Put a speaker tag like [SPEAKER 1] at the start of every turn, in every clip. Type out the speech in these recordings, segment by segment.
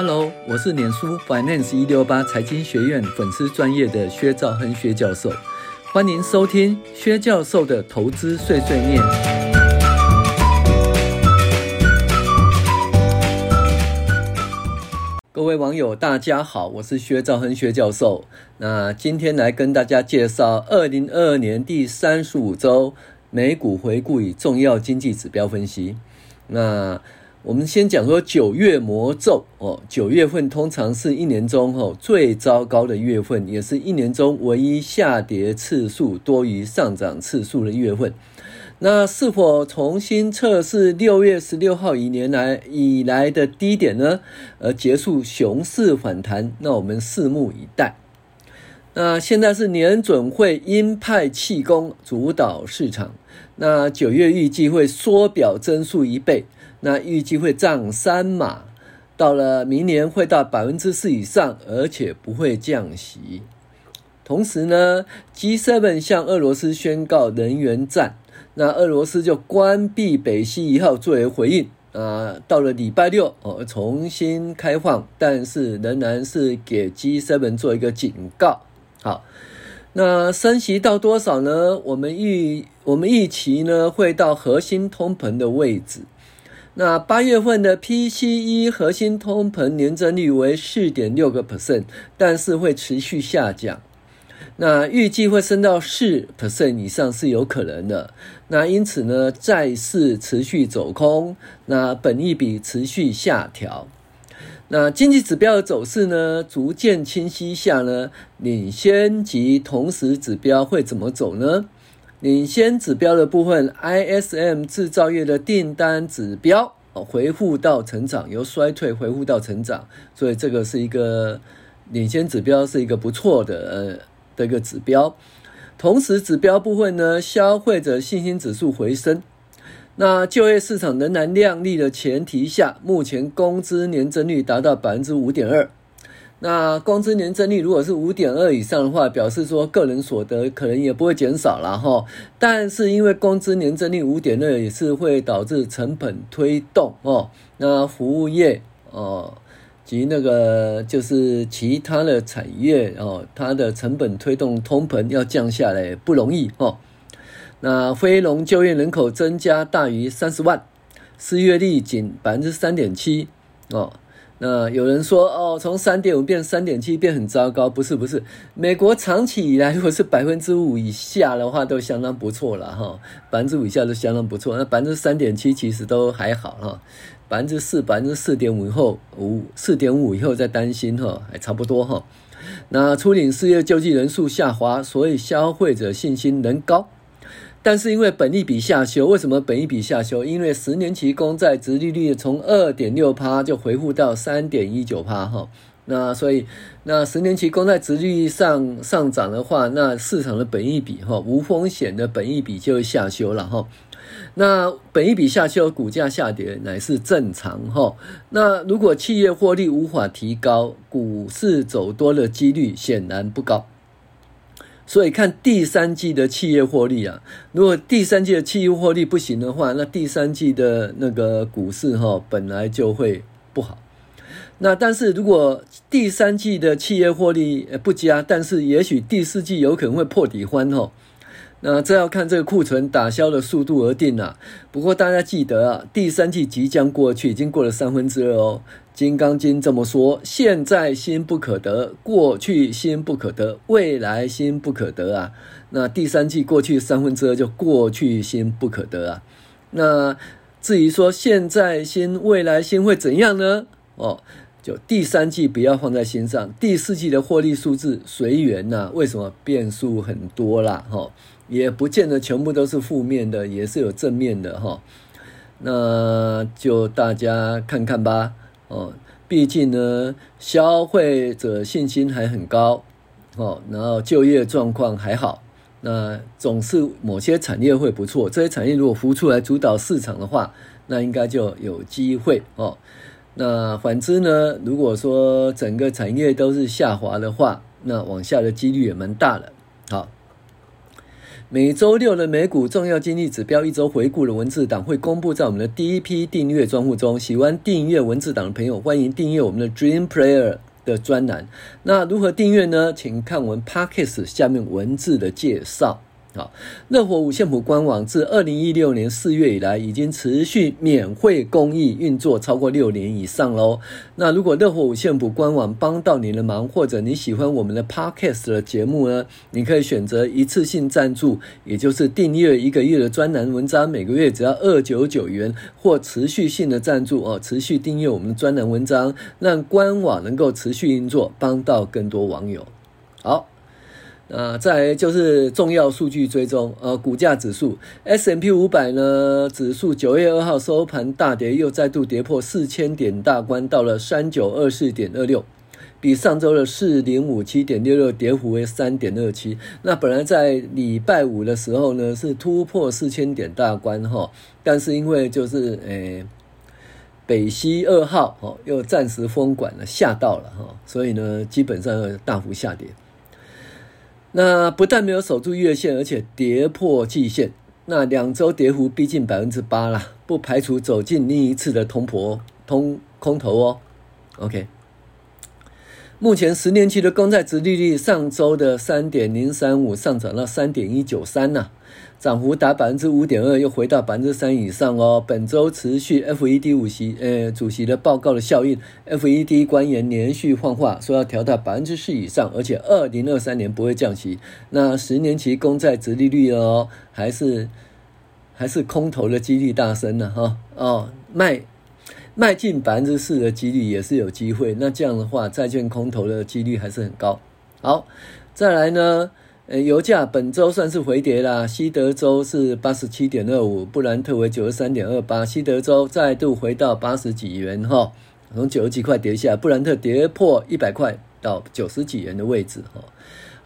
[SPEAKER 1] Hello，我是脸书 Finance 一六八财经学院粉丝专业的薛兆亨薛教授，欢迎收听薛教授的投资碎碎念。各位网友，大家好，我是薛兆亨薛教授。那今天来跟大家介绍二零二二年第三十五周美股回顾与重要经济指标分析。那我们先讲说九月魔咒哦，九月份通常是一年中哦最糟糕的月份，也是一年中唯一下跌次数多于上涨次数的月份。那是否重新测试六月十六号以年来以来的低点呢？而结束熊市反弹？那我们拭目以待。那现在是年准会鹰派气功主导市场，那九月预计会缩表增速一倍。那预计会涨三码，到了明年会到百分之四以上，而且不会降息。同时呢，G7 向俄罗斯宣告能源战，那俄罗斯就关闭北溪一号作为回应。啊，到了礼拜六哦，重新开放，但是仍然是给 G7 做一个警告。好，那升息到多少呢？我们预我们预期呢会到核心通膨的位置。那八月份的 PCE 核心通膨年增率为四点六个 percent，但是会持续下降。那预计会升到四 percent 以上是有可能的。那因此呢，债市持续走空，那本益比持续下调。那经济指标的走势呢，逐渐清晰下呢，领先及同时指标会怎么走呢？领先指标的部分，ISM 制造业的订单指标回复到成长，由衰退回复到成长，所以这个是一个领先指标，是一个不错的呃的一个指标。同时指标部分呢，消费者信心指数回升，那就业市场仍然亮丽的前提下，目前工资年增率达到百分之五点二。那工资年增率如果是五点二以上的话，表示说个人所得可能也不会减少了哈。但是因为工资年增率五点二也是会导致成本推动哦。那服务业哦及那个就是其他的产业哦，它的成本推动通膨要降下来不容易哦。那非农就业人口增加大于三十万，失业率仅百分之三点七哦。那有人说哦，从三点五变三点七变很糟糕，不是不是，美国长期以来如果是百分之五以下的话，都相当不错了哈，百分之五以下都相当不错，那百分之三点七其实都还好哈，百分之四百分之四点五以后五四点五以后再担心哈，还差不多哈。那初领失业救济人数下滑，所以消费者信心仍高。但是因为本益比下修，为什么本益比下修？因为十年期公债殖利率从二点六趴就回复到三点一九趴哈，那所以那十年期公债殖利率上上涨的话，那市场的本益比哈无风险的本益比就会下修了哈，那本益比下修，股价下跌乃是正常哈。那如果企业获利无法提高，股市走多的几率显然不高。所以看第三季的企业获利啊，如果第三季的企业获利不行的话，那第三季的那个股市哈本来就会不好。那但是如果第三季的企业获利不佳，但是也许第四季有可能会破底翻哈。那这要看这个库存打消的速度而定了。不过大家记得啊，第三季即将过去，已经过了三分之二哦。《金刚经》这么说：现在心不可得，过去心不可得，未来心不可得啊。那第三季过去三分之二就过去心不可得啊。那至于说现在心、未来心会怎样呢？哦，就第三季不要放在心上，第四季的获利数字随缘呐。为什么变数很多啦？哈，也不见得全部都是负面的，也是有正面的哈。那就大家看看吧。哦，毕竟呢，消费者信心还很高，哦，然后就业状况还好，那总是某些产业会不错。这些产业如果浮出来主导市场的话，那应该就有机会哦。那反之呢，如果说整个产业都是下滑的话，那往下的几率也蛮大的。每周六的美股重要经济指标一周回顾的文字档会公布在我们的第一批订阅专户中。喜欢订阅文字档的朋友，欢迎订阅我们的 Dream Player 的专栏。那如何订阅呢？请看我们 Podcast 下面文字的介绍。好，热火五线谱官网自二零一六年四月以来，已经持续免费公益运作超过六年以上喽。那如果热火五线谱官网帮到你的忙，或者你喜欢我们的 Podcast 的节目呢，你可以选择一次性赞助，也就是订阅一个月的专栏文章，每个月只要二九九元，或持续性的赞助哦，持续订阅我们的专栏文章，让官网能够持续运作，帮到更多网友。好。啊，再就是重要数据追踪，呃，股价指数 S&P 五百呢，指数九月二号收盘大跌，又再度跌破四千点大关，到了三九二四点二六，比上周的四零五七点六六跌幅为三点二七。那本来在礼拜五的时候呢，是突破四千点大关哈，但是因为就是诶，北溪二号哦，又暂时封管了，吓到了哈，所以呢，基本上大幅下跌。那不但没有守住月线，而且跌破季线。那两周跌幅逼近百分之八了，不排除走进另一次的通膨通空头哦。OK，目前十年期的公债殖利率上周的三点零三五上涨了三点一九三呐。涨幅达百分之五点二，又回到百分之三以上哦。本周持续 FED 五席呃主席的报告的效应，FED 官员连续放话，说要调到百分之四以上，而且二零二三年不会降息。那十年期公债殖利率哦，还是还是空头的几率大升呢？哈哦，迈迈进百分之四的几率也是有机会。那这样的话，债券空头的几率还是很高。好，再来呢？呃，油价本周算是回跌啦，西德州是八十七点二五，布兰特为九十三点二八，西德州再度回到八十几元哈，从九十几块跌下，布兰特跌破一百块到九十几元的位置哈。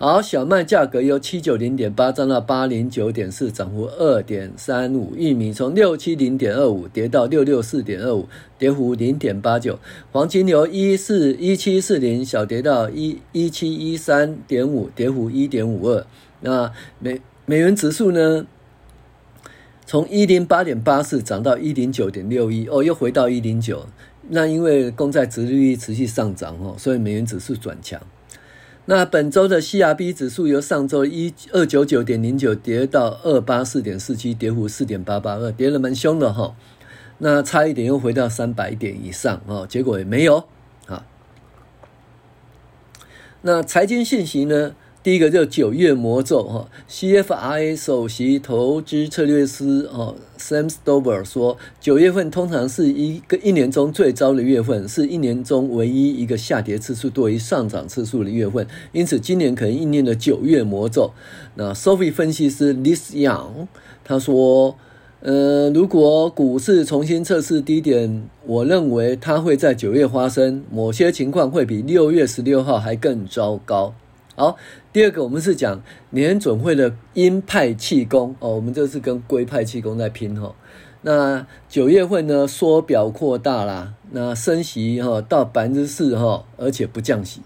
[SPEAKER 1] 好，小麦价格由七九零点八涨到八零九点四，涨幅二点三五。玉米从六七零点二五跌到六六四点二五，跌幅零点八九。黄金由一四一七四零小跌到一一七一三点五，跌幅一点五二。那美美元指数呢？从一零八点八四涨到一零九点六一，哦，又回到一零九。那因为公债殖利率持续上涨哦，所以美元指数转强。那本周的 CRB 指数由上周一二九九点零九跌到二八四点四七，跌幅四点八八二，跌得蛮凶的哈。那差一点又回到三百点以上哦，结果也没有啊。那财经信息呢？第一个叫九月魔咒哈，CFRA 首席投资策略师哦，Sam Stover 说，九月份通常是一个一年中最糟的月份，是一年中唯一一个下跌次数多于上涨次数的月份，因此今年可能应验了九月魔咒。那 Sophie 分析师 Liz Young 他说，呃，如果股市重新测试低点，我认为它会在九月发生，某些情况会比六月十六号还更糟糕。好，第二个我们是讲联准会的鹰派气功哦，我们这是跟龟派气功在拼哈。那九月份呢，缩表扩大啦，那升息哈到百分之四哈，而且不降息。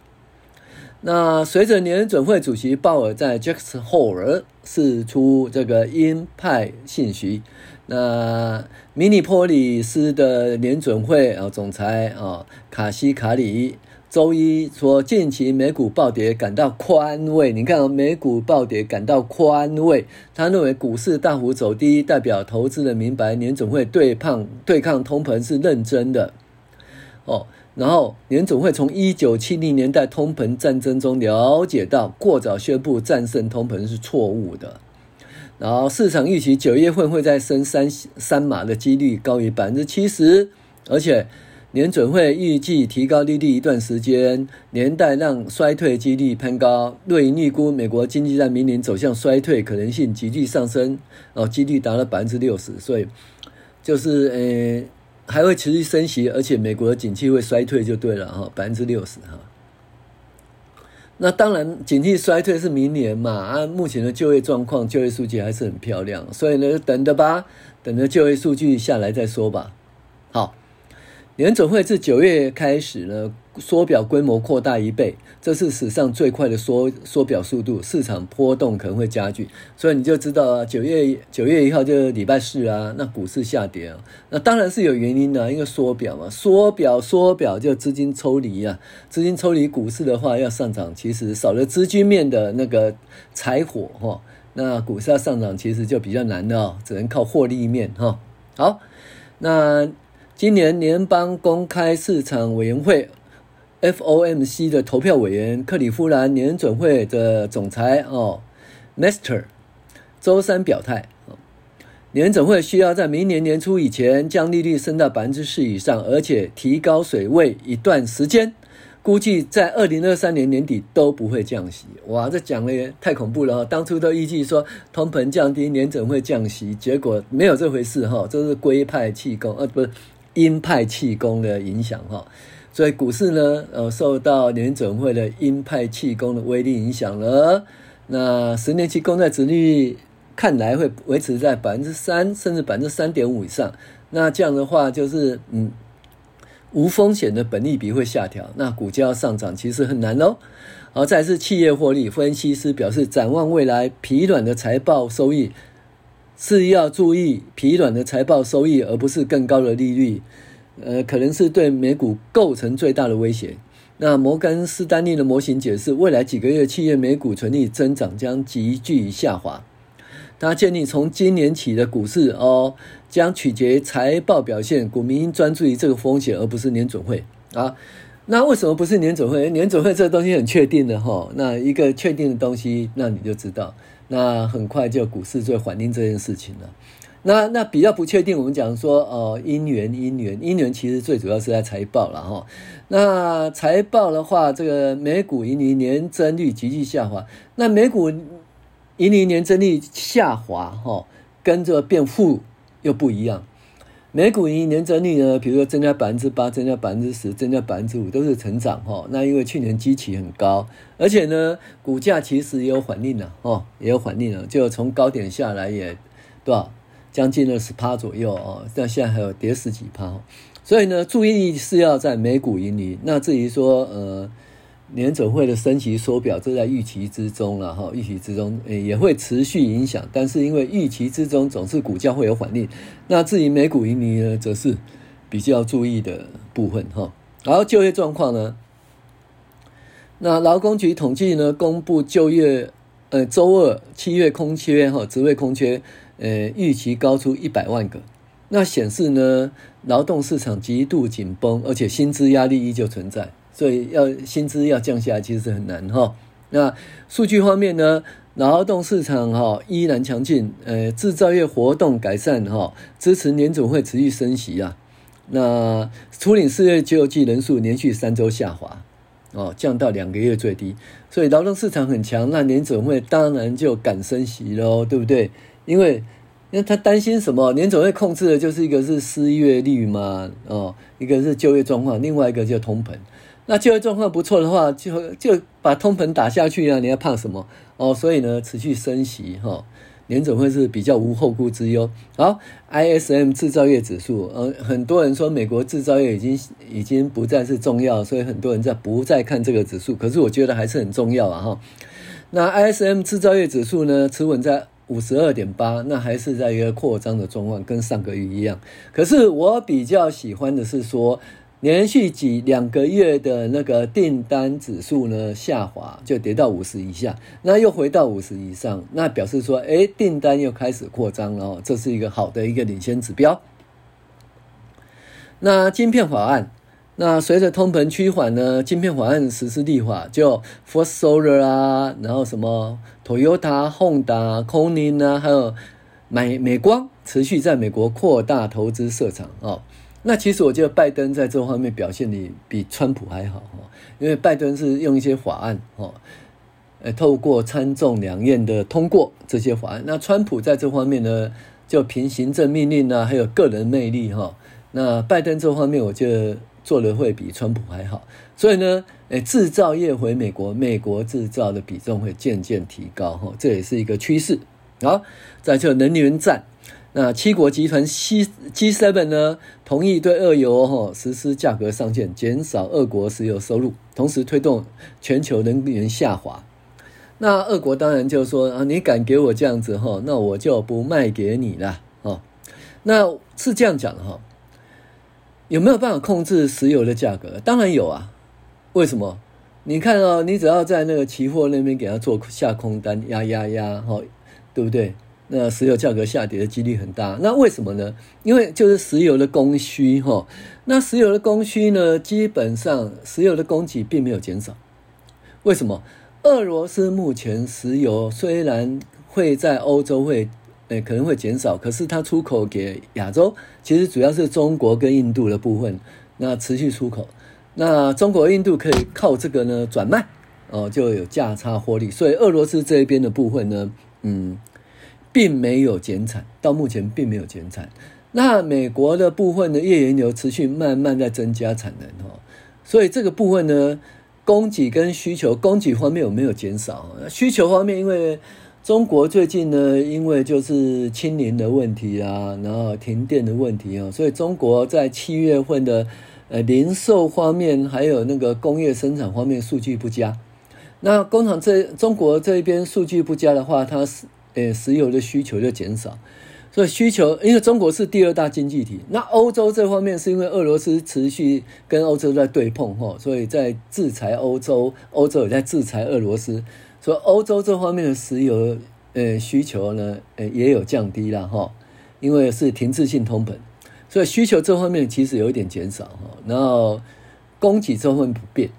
[SPEAKER 1] 那随着联准会主席鲍尔在 Jackson Hole 释出这个鹰派信息，那明尼波里斯的联准会啊总裁啊卡西卡里。周一说，近期美股暴跌感到宽慰。你看，美股暴跌感到宽慰。他认为股市大幅走低，代表投资人明白年总会对抗对抗通膨是认真的。哦，然后年总会从一九七零年代通膨战争中了解到，过早宣布战胜通膨是错误的。然后市场预期九月份会再升三三码的几率高于百分之七十，而且。联准会预计提高利率一段时间，连带让衰退几率攀高。瑞银预估美国经济在明年走向衰退可能性急剧上升，哦，几率达到百分之六十，所以就是呃还会持续升息，而且美国的景气会衰退就对了哈，百分之六十哈。那当然，景气衰退是明年嘛，啊，目前的就业状况、就业数据还是很漂亮，所以呢，等着吧，等着就业数据下来再说吧。好。联准会自九月开始呢，缩表规模扩大一倍，这是史上最快的缩缩表速度，市场波动可能会加剧，所以你就知道啊，九月九月一号就是礼拜四啊，那股市下跌啊，那当然是有原因的啊，因为缩表嘛，缩表缩表就资金抽离啊，资金抽离股市的话要上涨，其实少了资金面的那个柴火哈，那股市要上涨其实就比较难的哦，只能靠获利面哈。好，那。今年联邦公开市场委员会 （FOMC） 的投票委员克里夫兰联准会的总裁哦，Mester，周三表态，联准会需要在明年年初以前将利率升到百分之四以上，而且提高水位一段时间，估计在二零二三年年底都不会降息。哇，这讲的也太恐怖了！当初都预计说通膨降低，联准会降息，结果没有这回事哈，这是龟派气功，呃，不是。鹰派气功的影响哈，所以股市呢，呃，受到联准会的鹰派气功的威力影响了。那十年期公债殖率看来会维持在百分之三，甚至百分之三点五以上。那这样的话，就是嗯，无风险的本利比会下调，那股价要上涨其实很难哦。好，再是企业获利，分析师表示，展望未来疲软的财报收益。是要注意疲软的财报收益，而不是更高的利率，呃，可能是对美股构成最大的威胁。那摩根士丹利的模型解释，未来几个月企业美股存利增长将急剧下滑。他建议从今年起的股市哦，将取决于财报表现，股民应专注于这个风险，而不是年准会啊。那为什么不是年准会？年准会这个东西很确定的哈。那一个确定的东西，那你就知道。那很快就股市就会反映这件事情了。那那比较不确定，我们讲说哦，因缘因缘因缘，其实最主要是在财报了哈。那财报的话，这个美股盈利年增率急剧下滑。那美股盈利年增率下滑哈，跟着变负又不一样。美股盈年增率呢，比如说增加百分之八，增加百分之十，增加百分之五，都是成长哈。那因为去年基期很高，而且呢，股价其实也有反应了哦，也有反应了，就从高点下来也多少将近二十趴左右哦，但现在还有跌十几趴。所以呢，注意是要在美股盈利。那至于说呃。联准会的升息缩表，这在预期之中了哈，预期之中也会持续影响，但是因为预期之中总是股价会有反应。那至于美股盈利呢，则是比较注意的部分哈。然后就业状况呢，那劳工局统计呢，公布就业呃周二七月空缺哈，职位空缺呃预期高出一百万个，那显示呢劳动市场极度紧绷，而且薪资压力依旧存在。所以要薪资要降下来，其实是很难哈。那数据方面呢，劳动市场哈依然强劲，呃，制造业活动改善哈，支持年总会持续升息啊。那初领失业救济人数连续三周下滑，哦，降到两个月最低。所以劳动市场很强，那年总会当然就敢升息喽，对不对？因为因为他担心什么？年总会控制的就是一个是失业率嘛，哦，一个是就业状况，另外一个叫通膨。那就业状况不错的话，就就把通膨打下去啊！你要怕什么哦？所以呢，持续升息哈，联总会是比较无后顾之忧。好，ISM 制造业指数，呃，很多人说美国制造业已经已经不再是重要，所以很多人在不再看这个指数。可是我觉得还是很重要啊哈。那 ISM 制造业指数呢，持稳在五十二点八，那还是在一个扩张的状况，跟上个月一样。可是我比较喜欢的是说。连续几两个月的那个订单指数呢下滑，就跌到五十以下，那又回到五十以上，那表示说，哎，订单又开始扩张了哦，这是一个好的一个领先指标。那晶片法案，那随着通膨趋缓呢，晶片法案实施立法，就 First Solar 啊，然后什么 Toyota、Honda、Corning 啊，还有美美光，持续在美国扩大投资设厂哦。那其实我觉得拜登在这方面表现的比川普还好哈，因为拜登是用一些法案哈，呃，透过参众两院的通过这些法案。那川普在这方面呢，就凭行政命令啊，还有个人魅力哈。那拜登这方面，我觉得做的会比川普还好。所以呢，诶，制造业回美国，美国制造的比重会渐渐提高哈，这也是一个趋势。好，再就能源战。那七国集团 C G7 呢，同意对俄油哈实施价格上限，减少俄国石油收入，同时推动全球能源下滑。那俄国当然就说啊，你敢给我这样子哈，那我就不卖给你了哦。那是这样讲的哈，有没有办法控制石油的价格？当然有啊。为什么？你看哦，你只要在那个期货那边给他做下空单，压压压哈，对不对？那石油价格下跌的几率很大，那为什么呢？因为就是石油的供需哈，那石油的供需呢，基本上石油的供给并没有减少。为什么？俄罗斯目前石油虽然会在欧洲会诶可能会减少，可是它出口给亚洲，其实主要是中国跟印度的部分，那持续出口，那中国印度可以靠这个呢转卖哦，就有价差获利，所以俄罗斯这一边的部分呢，嗯。并没有减产，到目前并没有减产。那美国的部分的页岩油持续慢慢在增加产能哦，所以这个部分呢，供给跟需求，供给方面有没有减少？需求方面，因为中国最近呢，因为就是清零的问题啊，然后停电的问题啊，所以中国在七月份的呃零售方面，还有那个工业生产方面数据不佳。那工厂这中国这边数据不佳的话，它是。诶，石油的需求就减少，所以需求，因为中国是第二大经济体，那欧洲这方面是因为俄罗斯持续跟欧洲在对碰哈，所以在制裁欧洲，欧洲也在制裁俄罗斯，所以欧洲这方面的石油呃需求呢，呃也有降低了哈，因为是停滞性通膨，所以需求这方面其实有一点减少哈，然后供给这方面不变，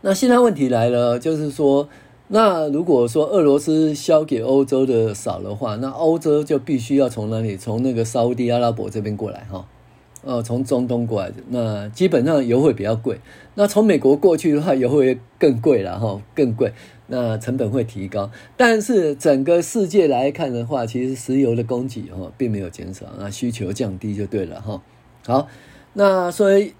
[SPEAKER 1] 那现在问题来了，就是说。那如果说俄罗斯销给欧洲的少的话，那欧洲就必须要从哪里？从那个沙乌地阿拉伯这边过来哈，哦，从中东过来的，那基本上油会比较贵。那从美国过去的话，油会更贵了哈，更贵，那成本会提高。但是整个世界来看的话，其实石油的供给哈并没有减少，那需求降低就对了哈。好，那所以。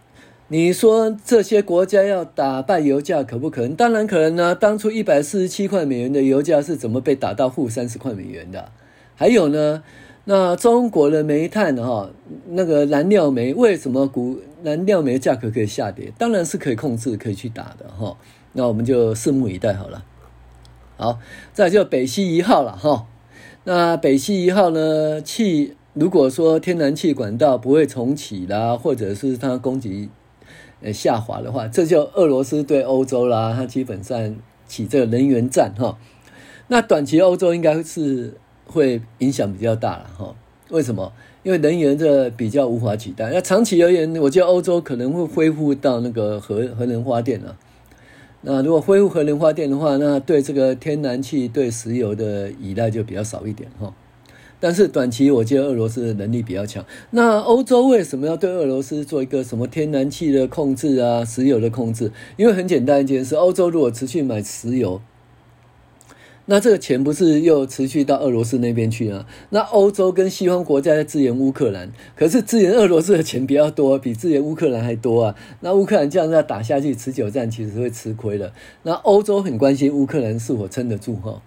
[SPEAKER 1] 你说这些国家要打败油价可不可能？当然可能呢。当初一百四十七块美元的油价是怎么被打到负三十块美元的？还有呢，那中国的煤炭哈，那个燃料煤为什么股燃料煤价格可以下跌？当然是可以控制，可以去打的哈。那我们就拭目以待好了。好，再就北溪一号了哈。那北溪一号呢，气如果说天然气管道不会重启啦，或者是它供给。呃，下滑的话，这就俄罗斯对欧洲啦，它基本上起这个能源战哈。那短期欧洲应该是会影响比较大了哈。为什么？因为能源这比较无法取代。那长期而言，我觉得欧洲可能会恢复到那个核核能发电了。那如果恢复核能发电的话，那对这个天然气、对石油的依赖就比较少一点哈。但是短期，我觉得俄罗斯的能力比较强。那欧洲为什么要对俄罗斯做一个什么天然气的控制啊、石油的控制？因为很简单一件事，欧洲如果持续买石油，那这个钱不是又持续到俄罗斯那边去啊？那欧洲跟西方国家在支援乌克兰，可是支援俄罗斯的钱比较多，比支援乌克兰还多啊。那乌克兰这样子打下去，持久战其实会吃亏的。那欧洲很关心乌克兰是否撑得住哈。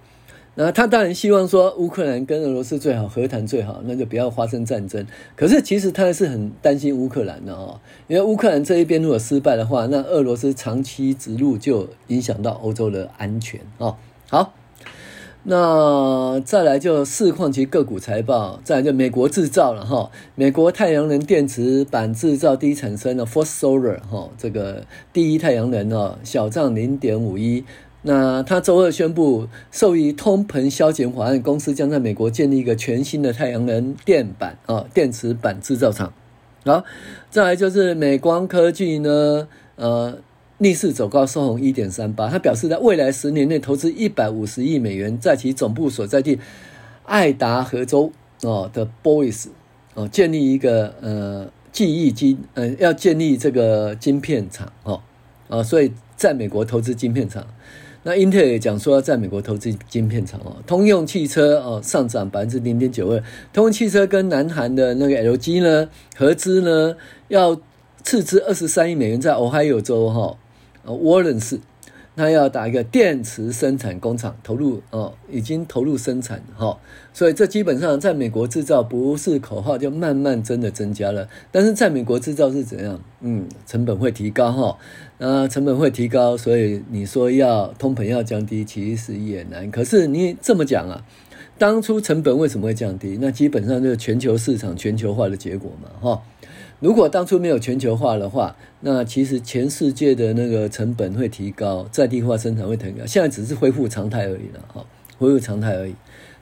[SPEAKER 1] 那他当然希望说乌克兰跟俄罗斯最好和谈最好，那就不要发生战争。可是其实他还是很担心乌克兰的哦，因为乌克兰这一边如果失败的话，那俄罗斯长期植入就影响到欧洲的安全哦。好，那再来就市况及个股财报，再来就美国制造了哈，美国太阳能电池板制造第一产生的 First Solar 哈，这个第一太阳能哦，小涨零点五一。那他周二宣布，受益通膨削减法案，公司将在美国建立一个全新的太阳能电板啊电池板制造厂。好，再来就是美光科技呢，呃，逆势走高收红一点三八。他表示，在未来十年内投资一百五十亿美元，在其总部所在地爱达荷州哦的 Boise 哦建立一个呃记忆晶呃要建立这个晶片厂哦啊，所以在美国投资晶片厂。那英特尔也讲说要在美国投资晶片厂哦，通用汽车哦上涨百分之零点九二，通用汽车跟南韩的那个 LG 呢合资呢要斥资二十三亿美元在俄亥俄州哈，呃沃伦市，他要打一个电池生产工厂，投入哦，已经投入生产哈、所以这基本上在美国制造不是口号，就慢慢真的增加了。但是在美国制造是怎样？嗯，成本会提高哈，那成本会提高，所以你说要通膨要降低，其实也难。可是你这么讲啊，当初成本为什么会降低？那基本上就是全球市场全球化的结果嘛哈。如果当初没有全球化的话，那其实全世界的那个成本会提高，在地化生产会提高。现在只是恢复常态而已了，哈，恢复常态而已。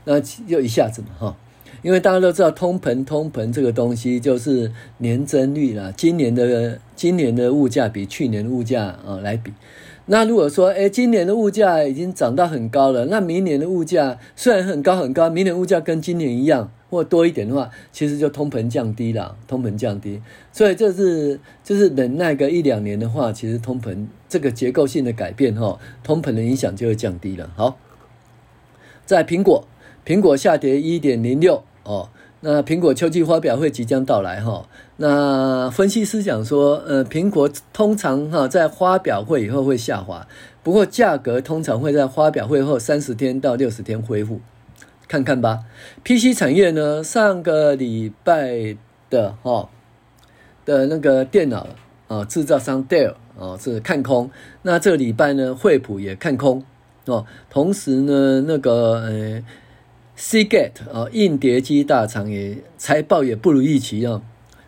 [SPEAKER 1] 那就一下子嘛，哈，因为大家都知道通膨，通膨这个东西就是年增率啦。今年的今年的物价比去年的物价啊来比，那如果说，哎，今年的物价已经涨到很高了，那明年的物价虽然很高很高，明年物价跟今年一样。或多一点的话，其实就通膨降低了，通膨降低，所以这是就是忍耐个一两年的话，其实通膨这个结构性的改变哈，通膨的影响就会降低了。好，在苹果，苹果下跌一点零六哦，那苹果秋季发表会即将到来哈，那分析师讲说，呃，苹果通常哈在发表会以后会下滑，不过价格通常会在发表会后三十天到六十天恢复。看看吧，PC 产业呢，上个礼拜的哈的那个电脑啊制造商 Dell 啊是看空，那这个礼拜呢，惠普也看空哦，同时呢，那个呃 Seagate 啊硬碟机大厂也财报也不如预期啊，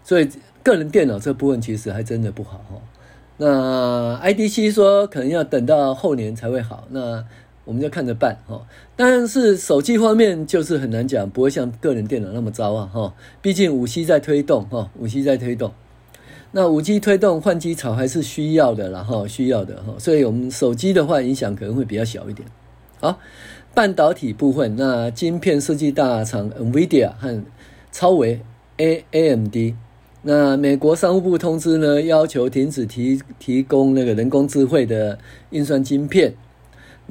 [SPEAKER 1] 所以个人电脑这部分其实还真的不好哈。那 IDC 说可能要等到后年才会好，那。我们就看着办哈，但是手机方面就是很难讲，不会像个人电脑那么糟啊哈。毕竟五 G 在推动哈，五 G 在推动，那五 G 推动换机潮还是需要的啦哈，需要的哈。所以我们手机的话影响可能会比较小一点。好，半导体部分，那晶片设计大厂 NVIDIA 和超微 A AMD，那美国商务部通知呢，要求停止提提供那个人工智慧的运算晶片。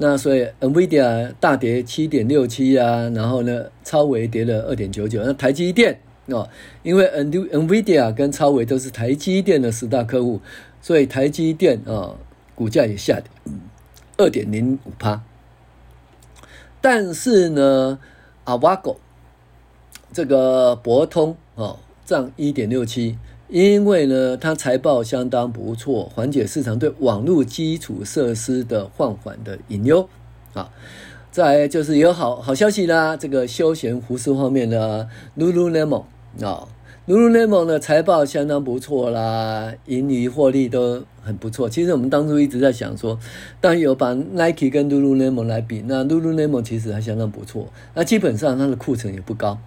[SPEAKER 1] 那所以，NVIDIA 大跌七点六七啊，然后呢，超微跌了二点九九。那台积电哦，因为 NVIDIA 跟超微都是台积电的十大客户，所以台积电啊，股价也下跌二点零五趴。但是呢，Avago 这个博通哦，涨一点六七。因为呢，它财报相当不错，缓解市场对网络基础设施的放缓的隐忧。啊，再就是有好好消息啦，这个休闲服饰方面呢，Lululemon 啊，Lululemon 的财报相当不错啦，盈余获利都很不错。其实我们当初一直在想说，当然有把 Nike 跟 Lululemon 来比，那 Lululemon 其实还相当不错，那基本上它的库存也不高。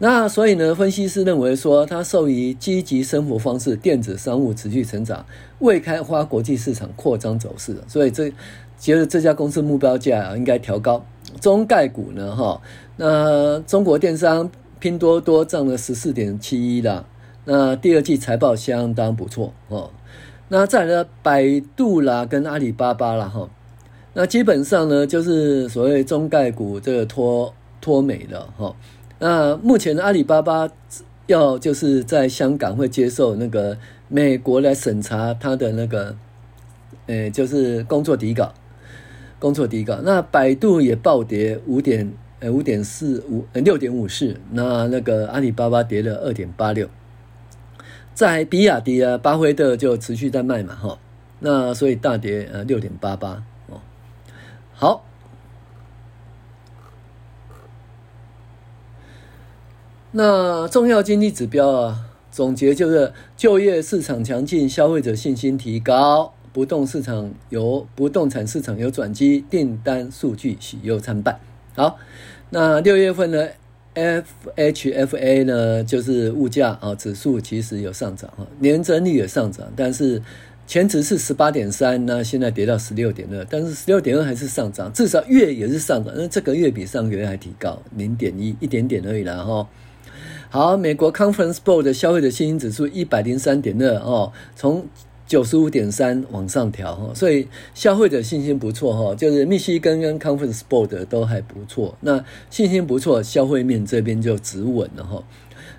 [SPEAKER 1] 那所以呢，分析师认为说，它受益积极生活方式、电子商务持续成长、未开发国际市场扩张走势，所以这觉得这家公司目标价应该调高。中概股呢，哈，那中国电商拼多多涨了十四点七一啦，那第二季财报相当不错哦。那再呢，百度啦跟阿里巴巴啦，哈，那基本上呢就是所谓中概股这个脱脱美的哈。那目前的阿里巴巴要就是在香港会接受那个美国来审查他的那个，呃，就是工作底稿，工作底稿。那百度也暴跌五点呃五点四五呃六点五四，那那个阿里巴巴跌了二点八六。在比亚迪啊，巴菲特就持续在卖嘛哈，那所以大跌呃六点八八哦，好。那重要经济指标啊，总结就是就业市场强劲，消费者信心提高，不动市场有不动产市场有转机，订单数据喜忧参半。好，那六月份呢，FHFA 呢就是物价啊指数其实有上涨啊，年增率也上涨，但是前值是十八点三，那现在跌到十六点二，但是十六点二还是上涨，至少月也是上涨，那这个月比上个月还提高零点一，一点点而已啦哈。好，美国 Conference Board 的消费者信心指数一百零三点二哦，从九十五点三往上调哈，所以消费者信心不错哈，就是密西根跟 Conference Board 都还不错。那信心不错，消费面这边就止稳了哈。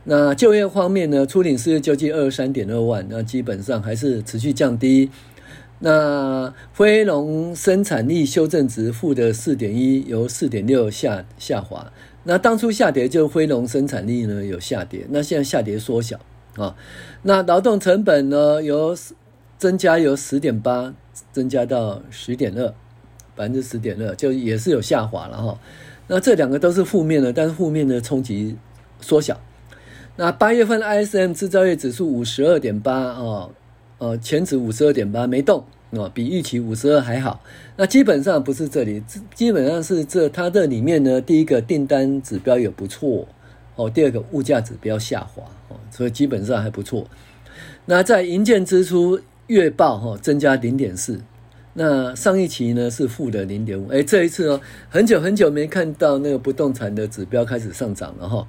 [SPEAKER 1] 那就业方面呢，初领失业救济二十三点二万，那基本上还是持续降低。那非农生产力修正值负的四点一，由四点六下下滑。那当初下跌就非农生产力呢有下跌，那现在下跌缩小啊。那劳动成本呢由增加由十点八增加到十点二，百分之十点二，就也是有下滑了哈。那这两个都是负面的，但是负面的冲击缩小。那八月份 ISM 制造业指数五十二点八啊，呃前值五十二点八没动比预期五十二还好。那基本上不是这里，基本上是这它这里面呢，第一个订单指标也不错哦，第二个物价指标下滑哦，所以基本上还不错。那在营建支出月报哈增加零点四，那上一期呢是负的零点五，哎，这一次哦，很久很久没看到那个不动产的指标开始上涨了哈。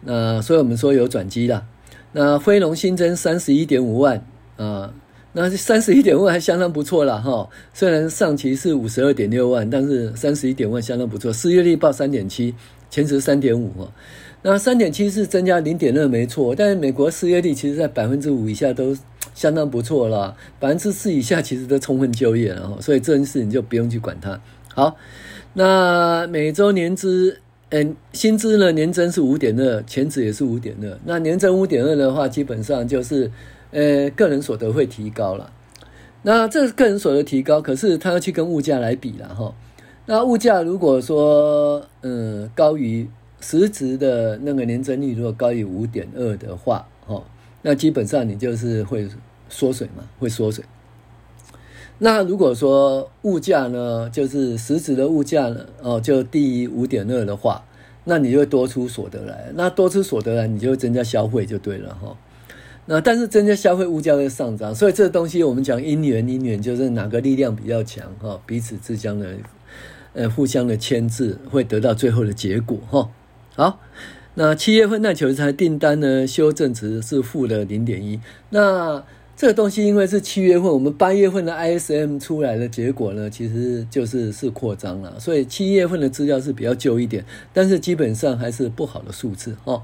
[SPEAKER 1] 那所以我们说有转机了。那非农新增三十一点五万啊，那三十一点万还相当不错了哈。虽然上期是五十二点六万，但是三十一点万相当不错。失业率报三点七，前值三点五哈。那三点七是增加零点二没错，但是美国失业率其实在百分之五以下都相当不错了，百分之四以下其实都充分就业了哈。所以这件事你就不用去管它。好，那每周年资。嗯，薪资呢年增是五点二，前值也是五点二。那年增五点二的话，基本上就是，呃，个人所得会提高了。那这个人所得提高，可是他要去跟物价来比了哈。那物价如果说，嗯，高于实质的那个年增率，如果高于五点二的话，哈，那基本上你就是会缩水嘛，会缩水。那如果说物价呢，就是实质的物价呢，哦，就低于五点二的话，那你就多出所得来。那多出所得来，你就增加消费就对了哈。那但是增加消费，物价会上涨，所以这个东西我们讲因缘，因缘就是哪个力量比较强哈，彼此之间的呃互相的牵制，会得到最后的结果哈。好，那七月份耐久材订单呢，修正值是负的零点一，那。这个东西因为是七月份，我们八月份的 ISM 出来的结果呢，其实就是是扩张了，所以七月份的资料是比较旧一点，但是基本上还是不好的数字哦。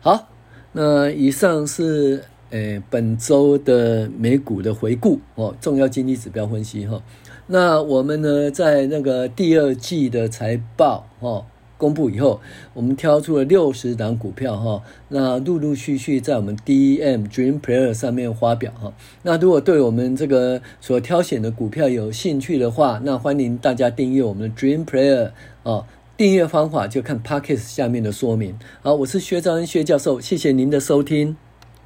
[SPEAKER 1] 好，那以上是诶本周的美股的回顾哦，重要经济指标分析哈。那我们呢，在那个第二季的财报哦。公布以后，我们挑出了六十档股票哈，那陆陆续续在我们 DEM Dream Player 上面发表哈。那如果对我们这个所挑选的股票有兴趣的话，那欢迎大家订阅我们的 Dream Player 哦。订阅方法就看 Podcast 下面的说明。好，我是薛兆恩薛教授，谢谢您的收听。